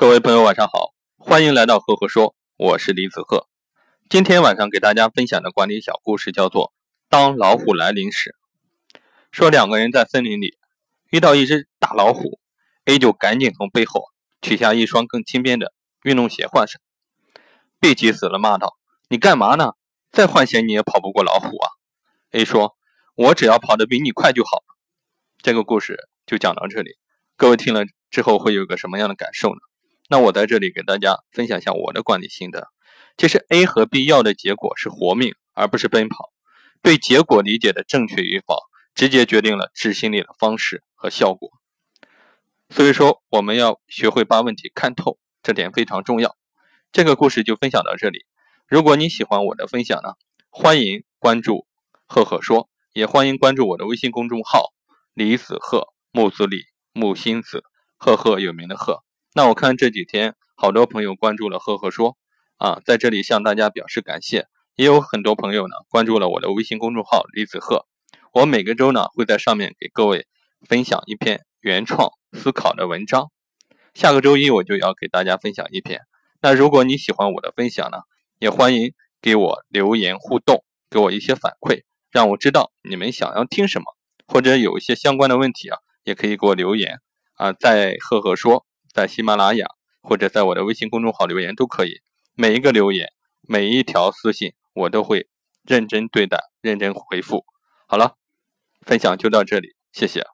各位朋友，晚上好，欢迎来到赫赫说，我是李子赫。今天晚上给大家分享的管理小故事叫做《当老虎来临时》。说两个人在森林里遇到一只大老虎，A 就赶紧从背后取下一双更轻便的运动鞋换上，B 急死了，骂道：“你干嘛呢？再换鞋你也跑不过老虎啊！”A 说：“我只要跑得比你快就好。”这个故事就讲到这里，各位听了之后会有个什么样的感受呢？那我在这里给大家分享一下我的管理心得。其实 A 和 B 要的结果是活命，而不是奔跑。对结果理解的正确与否，直接决定了执行力的方式和效果。所以说，我们要学会把问题看透，这点非常重要。这个故事就分享到这里。如果你喜欢我的分享呢，欢迎关注“赫赫说”，也欢迎关注我的微信公众号“李子赫木子李木心子赫赫有名的赫”。那我看这几天好多朋友关注了赫赫说啊，在这里向大家表示感谢。也有很多朋友呢关注了我的微信公众号李子赫，我每个周呢会在上面给各位分享一篇原创思考的文章。下个周一我就要给大家分享一篇。那如果你喜欢我的分享呢，也欢迎给我留言互动，给我一些反馈，让我知道你们想要听什么，或者有一些相关的问题啊，也可以给我留言啊，在赫赫说。在喜马拉雅或者在我的微信公众号留言都可以，每一个留言、每一条私信我都会认真对待、认真回复。好了，分享就到这里，谢谢。